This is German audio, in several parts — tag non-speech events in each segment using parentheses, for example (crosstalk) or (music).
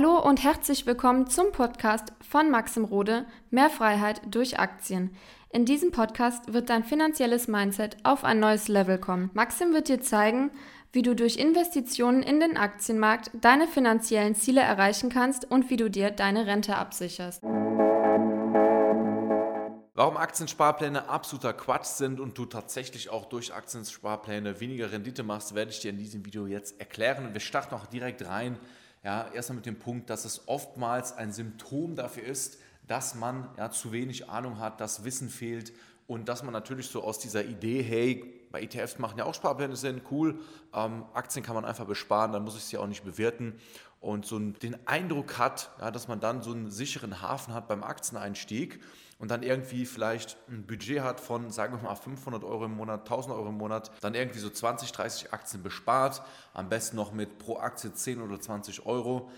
Hallo und herzlich willkommen zum Podcast von Maxim Rode Mehr Freiheit durch Aktien. In diesem Podcast wird dein finanzielles Mindset auf ein neues Level kommen. Maxim wird dir zeigen, wie du durch Investitionen in den Aktienmarkt deine finanziellen Ziele erreichen kannst und wie du dir deine Rente absicherst. Warum Aktiensparpläne absoluter Quatsch sind und du tatsächlich auch durch Aktiensparpläne weniger Rendite machst, werde ich dir in diesem Video jetzt erklären. Wir starten auch direkt rein. Ja, erstmal mit dem Punkt, dass es oftmals ein Symptom dafür ist, dass man ja, zu wenig Ahnung hat, dass Wissen fehlt und dass man natürlich so aus dieser Idee, hey, bei ETFs machen ja auch Sparpläne Sinn, cool, ähm, Aktien kann man einfach besparen, dann muss ich sie auch nicht bewerten und so den Eindruck hat, ja, dass man dann so einen sicheren Hafen hat beim Aktieneinstieg und dann irgendwie vielleicht ein Budget hat von, sagen wir mal, 500 Euro im Monat, 1000 Euro im Monat, dann irgendwie so 20, 30 Aktien bespart, am besten noch mit pro Aktie 10 oder 20 Euro.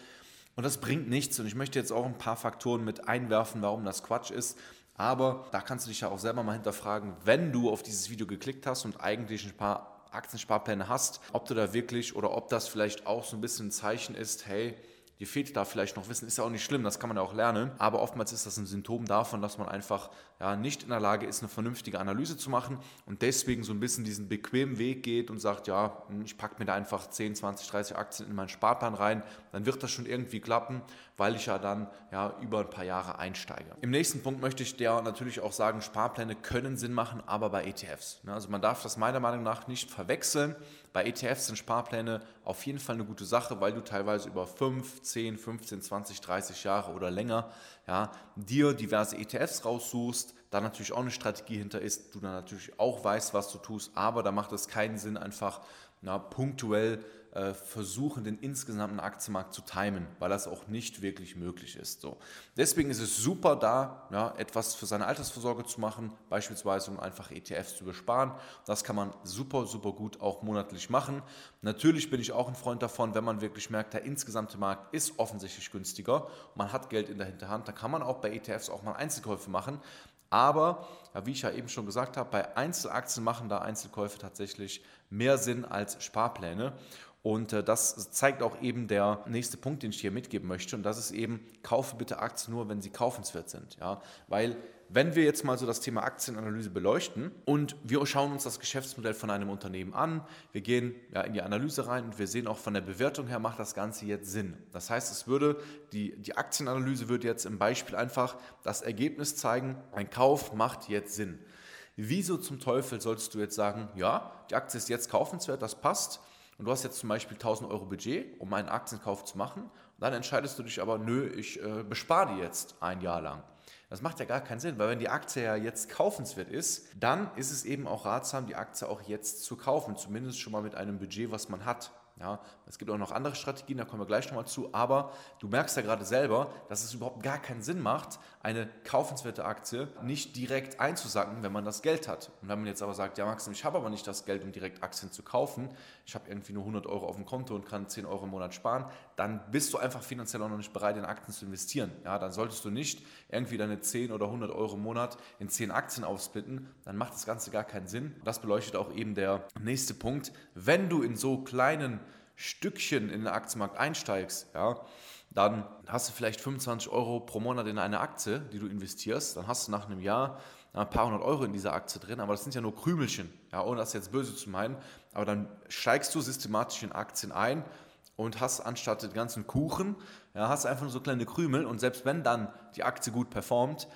Und das bringt nichts. Und ich möchte jetzt auch ein paar Faktoren mit einwerfen, warum das Quatsch ist. Aber da kannst du dich ja auch selber mal hinterfragen, wenn du auf dieses Video geklickt hast und eigentlich ein paar Aktiensparpläne hast, ob du da wirklich oder ob das vielleicht auch so ein bisschen ein Zeichen ist, hey, dir fehlt da vielleicht noch Wissen, ist ja auch nicht schlimm, das kann man ja auch lernen, aber oftmals ist das ein Symptom davon, dass man einfach ja, nicht in der Lage ist, eine vernünftige Analyse zu machen und deswegen so ein bisschen diesen bequemen Weg geht und sagt, ja, hm, ich packe mir da einfach 10, 20, 30 Aktien in meinen Sparplan rein, dann wird das schon irgendwie klappen, weil ich ja dann ja, über ein paar Jahre einsteige. Im nächsten Punkt möchte ich dir natürlich auch sagen, Sparpläne können Sinn machen, aber bei ETFs. Ne? Also man darf das meiner Meinung nach nicht verwechseln. Bei ETFs sind Sparpläne auf jeden Fall eine gute Sache, weil du teilweise über 5, 10, 15, 20, 30 Jahre oder länger ja, dir diverse ETFs raussuchst, da natürlich auch eine Strategie hinter ist, du dann natürlich auch weißt, was du tust, aber da macht es keinen Sinn, einfach na, punktuell äh, versuchen, den insgesamten Aktienmarkt zu timen, weil das auch nicht wirklich möglich ist. So. Deswegen ist es super da, ja, etwas für seine Altersvorsorge zu machen, beispielsweise um einfach ETFs zu besparen. Das kann man super, super gut auch monatlich machen. Natürlich bin ich auch ein Freund davon, wenn man wirklich merkt, der insgesamte Markt ist offensichtlich günstiger, man hat Geld in der Hinterhand, dann kann man auch bei ETFs auch mal Einzelkäufe machen. Aber, ja, wie ich ja eben schon gesagt habe, bei Einzelaktien machen da Einzelkäufe tatsächlich mehr Sinn als Sparpläne. Und äh, das zeigt auch eben der nächste Punkt, den ich hier mitgeben möchte. Und das ist eben, kaufe bitte Aktien nur, wenn sie kaufenswert sind. Ja? Weil wenn wir jetzt mal so das Thema Aktienanalyse beleuchten und wir schauen uns das Geschäftsmodell von einem Unternehmen an, wir gehen ja in die Analyse rein und wir sehen auch von der Bewertung her macht das Ganze jetzt Sinn. Das heißt, es würde, die, die Aktienanalyse würde jetzt im Beispiel einfach das Ergebnis zeigen, ein Kauf macht jetzt Sinn. Wieso zum Teufel solltest du jetzt sagen, ja, die Aktie ist jetzt kaufenswert, das passt, und du hast jetzt zum Beispiel 1000 Euro Budget, um einen Aktienkauf zu machen, dann entscheidest du dich aber, nö, ich äh, bespare die jetzt ein Jahr lang. Das macht ja gar keinen Sinn, weil wenn die Aktie ja jetzt kaufenswert ist, dann ist es eben auch ratsam, die Aktie auch jetzt zu kaufen, zumindest schon mal mit einem Budget, was man hat. Ja, es gibt auch noch andere Strategien, da kommen wir gleich nochmal zu, aber du merkst ja gerade selber, dass es überhaupt gar keinen Sinn macht, eine kaufenswerte Aktie nicht direkt einzusacken, wenn man das Geld hat. Und wenn man jetzt aber sagt, ja Maxim, ich habe aber nicht das Geld, um direkt Aktien zu kaufen, ich habe irgendwie nur 100 Euro auf dem Konto und kann 10 Euro im Monat sparen, dann bist du einfach finanziell auch noch nicht bereit, in Aktien zu investieren. Ja, dann solltest du nicht irgendwie deine 10 oder 100 Euro im Monat in 10 Aktien aufsplitten, dann macht das Ganze gar keinen Sinn. Das beleuchtet auch eben der nächste Punkt. Wenn du in so kleinen Stückchen in den Aktienmarkt einsteigst, ja, dann hast du vielleicht 25 Euro pro Monat in eine Aktie, die du investierst. Dann hast du nach einem Jahr ein paar hundert Euro in dieser Aktie drin, aber das sind ja nur Krümelchen, ja, ohne das jetzt böse zu meinen. Aber dann steigst du systematisch in Aktien ein und hast anstatt den ganzen Kuchen, ja, hast einfach nur so kleine Krümel und selbst wenn dann die Aktie gut performt,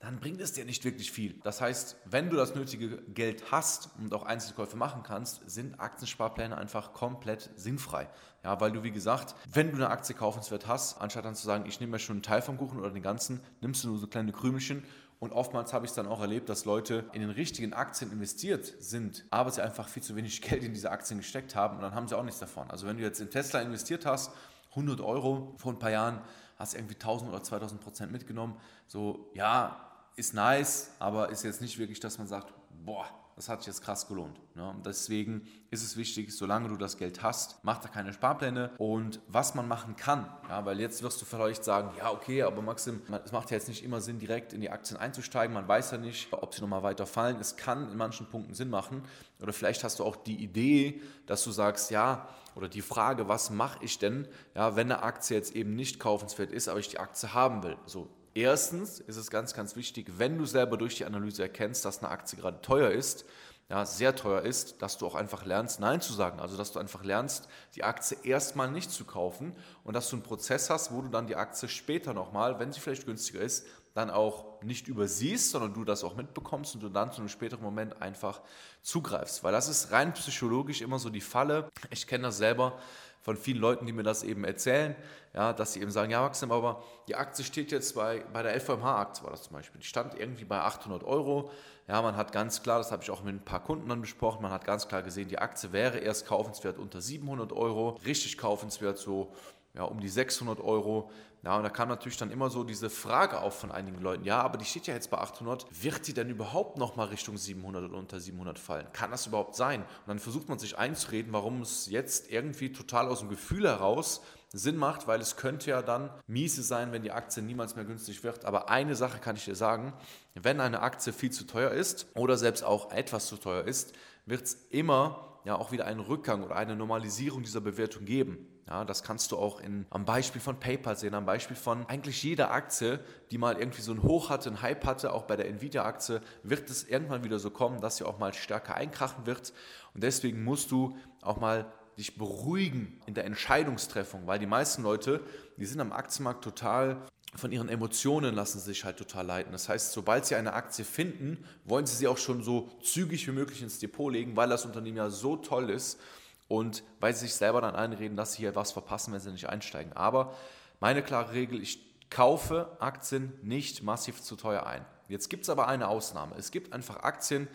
dann bringt es dir nicht wirklich viel. Das heißt, wenn du das nötige Geld hast und auch Einzelkäufe machen kannst, sind Aktiensparpläne einfach komplett sinnfrei. Ja, weil du, wie gesagt, wenn du eine Aktie kaufenswert hast, anstatt dann zu sagen, ich nehme mir schon einen Teil vom Kuchen oder den ganzen, nimmst du nur so kleine Krümelchen und oftmals habe ich es dann auch erlebt, dass Leute in den richtigen Aktien investiert sind, aber sie einfach viel zu wenig (laughs) Geld in diese Aktien gesteckt haben und dann haben sie auch nichts davon. Also wenn du jetzt in Tesla investiert hast, 100 Euro vor ein paar Jahren, hast irgendwie 1000 oder 2000 Prozent mitgenommen, so ja, ist nice, aber ist jetzt nicht wirklich, dass man sagt, boah, das hat sich jetzt krass gelohnt. Ne? Deswegen ist es wichtig, solange du das Geld hast, mach da keine Sparpläne und was man machen kann, ja, weil jetzt wirst du vielleicht sagen, ja okay, aber Maxim, es macht ja jetzt nicht immer Sinn, direkt in die Aktien einzusteigen, man weiß ja nicht, ob sie nochmal weiter fallen. Es kann in manchen Punkten Sinn machen oder vielleicht hast du auch die Idee, dass du sagst, ja, oder die Frage, was mache ich denn, ja, wenn eine Aktie jetzt eben nicht kaufenswert ist, aber ich die Aktie haben will. So, erstens ist es ganz, ganz wichtig, wenn du selber durch die Analyse erkennst, dass eine Aktie gerade teuer ist, ja, sehr teuer ist, dass du auch einfach lernst, Nein zu sagen. Also, dass du einfach lernst, die Aktie erstmal nicht zu kaufen und dass du einen Prozess hast, wo du dann die Aktie später nochmal, wenn sie vielleicht günstiger ist, dann auch nicht übersiehst, sondern du das auch mitbekommst und du dann zu einem späteren Moment einfach zugreifst. Weil das ist rein psychologisch immer so die Falle. Ich kenne das selber von vielen Leuten, die mir das eben erzählen, ja, dass sie eben sagen, ja Maxim, aber die Aktie steht jetzt bei, bei der LVMH-Aktie war das zum Beispiel, die stand irgendwie bei 800 Euro. Ja, man hat ganz klar, das habe ich auch mit ein paar Kunden dann besprochen, man hat ganz klar gesehen, die Aktie wäre erst kaufenswert unter 700 Euro, richtig kaufenswert so ja, um die 600 Euro. Ja, und da kam natürlich dann immer so diese Frage auf von einigen Leuten, ja, aber die steht ja jetzt bei 800, wird die denn überhaupt nochmal Richtung 700 oder unter 700 fallen? Kann das überhaupt sein? Und dann versucht man sich einzureden, warum es jetzt irgendwie total aus dem Gefühl heraus Sinn macht, weil es könnte ja dann miese sein, wenn die Aktie niemals mehr günstig wird. Aber eine Sache kann ich dir sagen, wenn eine Aktie viel zu teuer ist oder selbst auch etwas zu teuer ist, wird es immer ja auch wieder einen Rückgang oder eine Normalisierung dieser Bewertung geben. Ja, das kannst du auch in, am Beispiel von PayPal sehen, am Beispiel von eigentlich jeder Aktie, die mal irgendwie so ein Hoch hatte, ein Hype hatte, auch bei der Nvidia-Aktie, wird es irgendwann wieder so kommen, dass sie auch mal stärker einkrachen wird. Und deswegen musst du auch mal dich beruhigen in der Entscheidungstreffung, weil die meisten Leute, die sind am Aktienmarkt total von ihren Emotionen lassen sich halt total leiten. Das heißt, sobald sie eine Aktie finden, wollen sie sie auch schon so zügig wie möglich ins Depot legen, weil das Unternehmen ja so toll ist und weil sie sich selber dann einreden, dass sie hier was verpassen, wenn sie nicht einsteigen. Aber meine klare Regel, ich kaufe Aktien nicht massiv zu teuer ein. Jetzt gibt es aber eine Ausnahme. Es gibt einfach Aktien,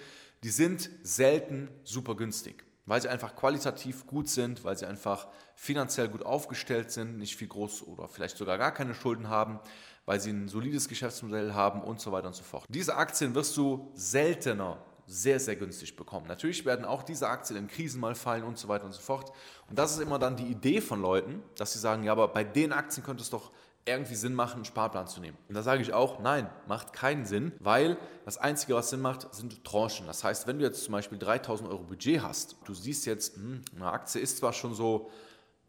die sind selten super günstig weil sie einfach qualitativ gut sind, weil sie einfach finanziell gut aufgestellt sind, nicht viel groß oder vielleicht sogar gar keine Schulden haben, weil sie ein solides Geschäftsmodell haben und so weiter und so fort. Diese Aktien wirst du seltener sehr, sehr günstig bekommen. Natürlich werden auch diese Aktien in Krisen mal fallen und so weiter und so fort. Und das ist immer dann die Idee von Leuten, dass sie sagen, ja, aber bei den Aktien könnte es doch irgendwie Sinn machen, einen Sparplan zu nehmen. Und da sage ich auch, nein, macht keinen Sinn, weil das Einzige, was Sinn macht, sind Tranchen. Das heißt, wenn du jetzt zum Beispiel 3000 Euro Budget hast, du siehst jetzt, hm, eine Aktie ist zwar schon so,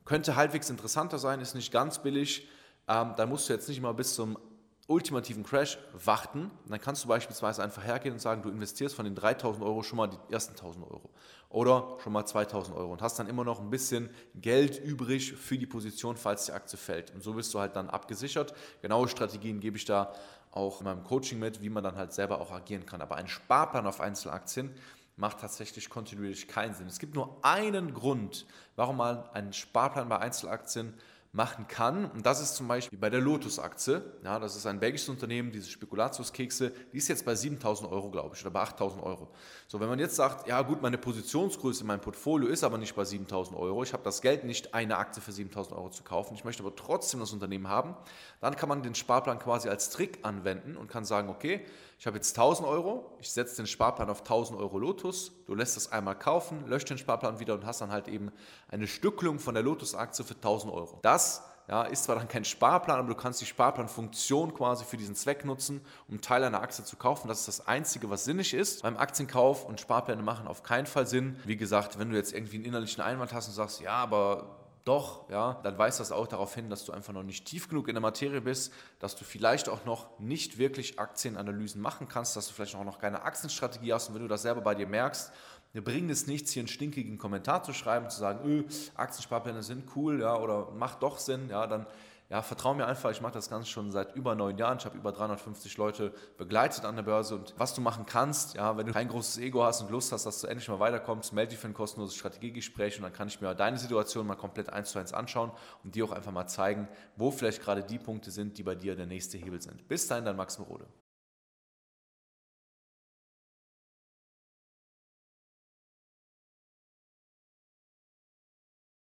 könnte halbwegs interessanter sein, ist nicht ganz billig, ähm, dann musst du jetzt nicht mal bis zum ultimativen Crash warten. Dann kannst du beispielsweise einfach hergehen und sagen, du investierst von den 3000 Euro schon mal die ersten 1000 Euro oder schon mal 2000 Euro und hast dann immer noch ein bisschen Geld übrig für die Position, falls die Aktie fällt. Und so bist du halt dann abgesichert. Genaue Strategien gebe ich da auch in meinem Coaching mit, wie man dann halt selber auch agieren kann. Aber ein Sparplan auf Einzelaktien macht tatsächlich kontinuierlich keinen Sinn. Es gibt nur einen Grund, warum man einen Sparplan bei Einzelaktien machen kann. Und das ist zum Beispiel bei der Lotus-Aktie. Ja, das ist ein belgisches Unternehmen, diese Spekulatiuskekse, die ist jetzt bei 7000 Euro, glaube ich, oder bei 8000 Euro. So, wenn man jetzt sagt, ja gut, meine Positionsgröße in meinem Portfolio ist aber nicht bei 7000 Euro, ich habe das Geld nicht, eine Aktie für 7000 Euro zu kaufen, ich möchte aber trotzdem das Unternehmen haben, dann kann man den Sparplan quasi als Trick anwenden und kann sagen, okay, ich habe jetzt 1000 Euro, ich setze den Sparplan auf 1000 Euro Lotus, du lässt das einmal kaufen, löscht den Sparplan wieder und hast dann halt eben eine Stückelung von der Lotus-Aktie für 1000 Euro. Das ja, ist zwar dann kein Sparplan, aber du kannst die Sparplanfunktion quasi für diesen Zweck nutzen, um Teil einer Aktie zu kaufen. Das ist das Einzige, was sinnig ist. Beim Aktienkauf und Sparpläne machen auf keinen Fall Sinn. Wie gesagt, wenn du jetzt irgendwie einen innerlichen Einwand hast und sagst, ja, aber doch, ja, dann weist das auch darauf hin, dass du einfach noch nicht tief genug in der Materie bist, dass du vielleicht auch noch nicht wirklich Aktienanalysen machen kannst, dass du vielleicht auch noch keine Aktienstrategie hast und wenn du das selber bei dir merkst, mir bringt es nichts, hier einen stinkigen Kommentar zu schreiben, zu sagen, öh, Aktiensparpläne sind cool, ja, oder macht doch Sinn, ja, dann ja, vertrau mir einfach, ich mache das Ganze schon seit über neun Jahren. Ich habe über 350 Leute begleitet an der Börse und was du machen kannst, ja, wenn du kein großes Ego hast und Lust hast, dass du endlich mal weiterkommst, melde dich für ein kostenloses Strategiegespräch und dann kann ich mir deine Situation mal komplett eins zu eins anschauen und dir auch einfach mal zeigen, wo vielleicht gerade die Punkte sind, die bei dir der nächste Hebel sind. Bis dahin, dein Max Merode.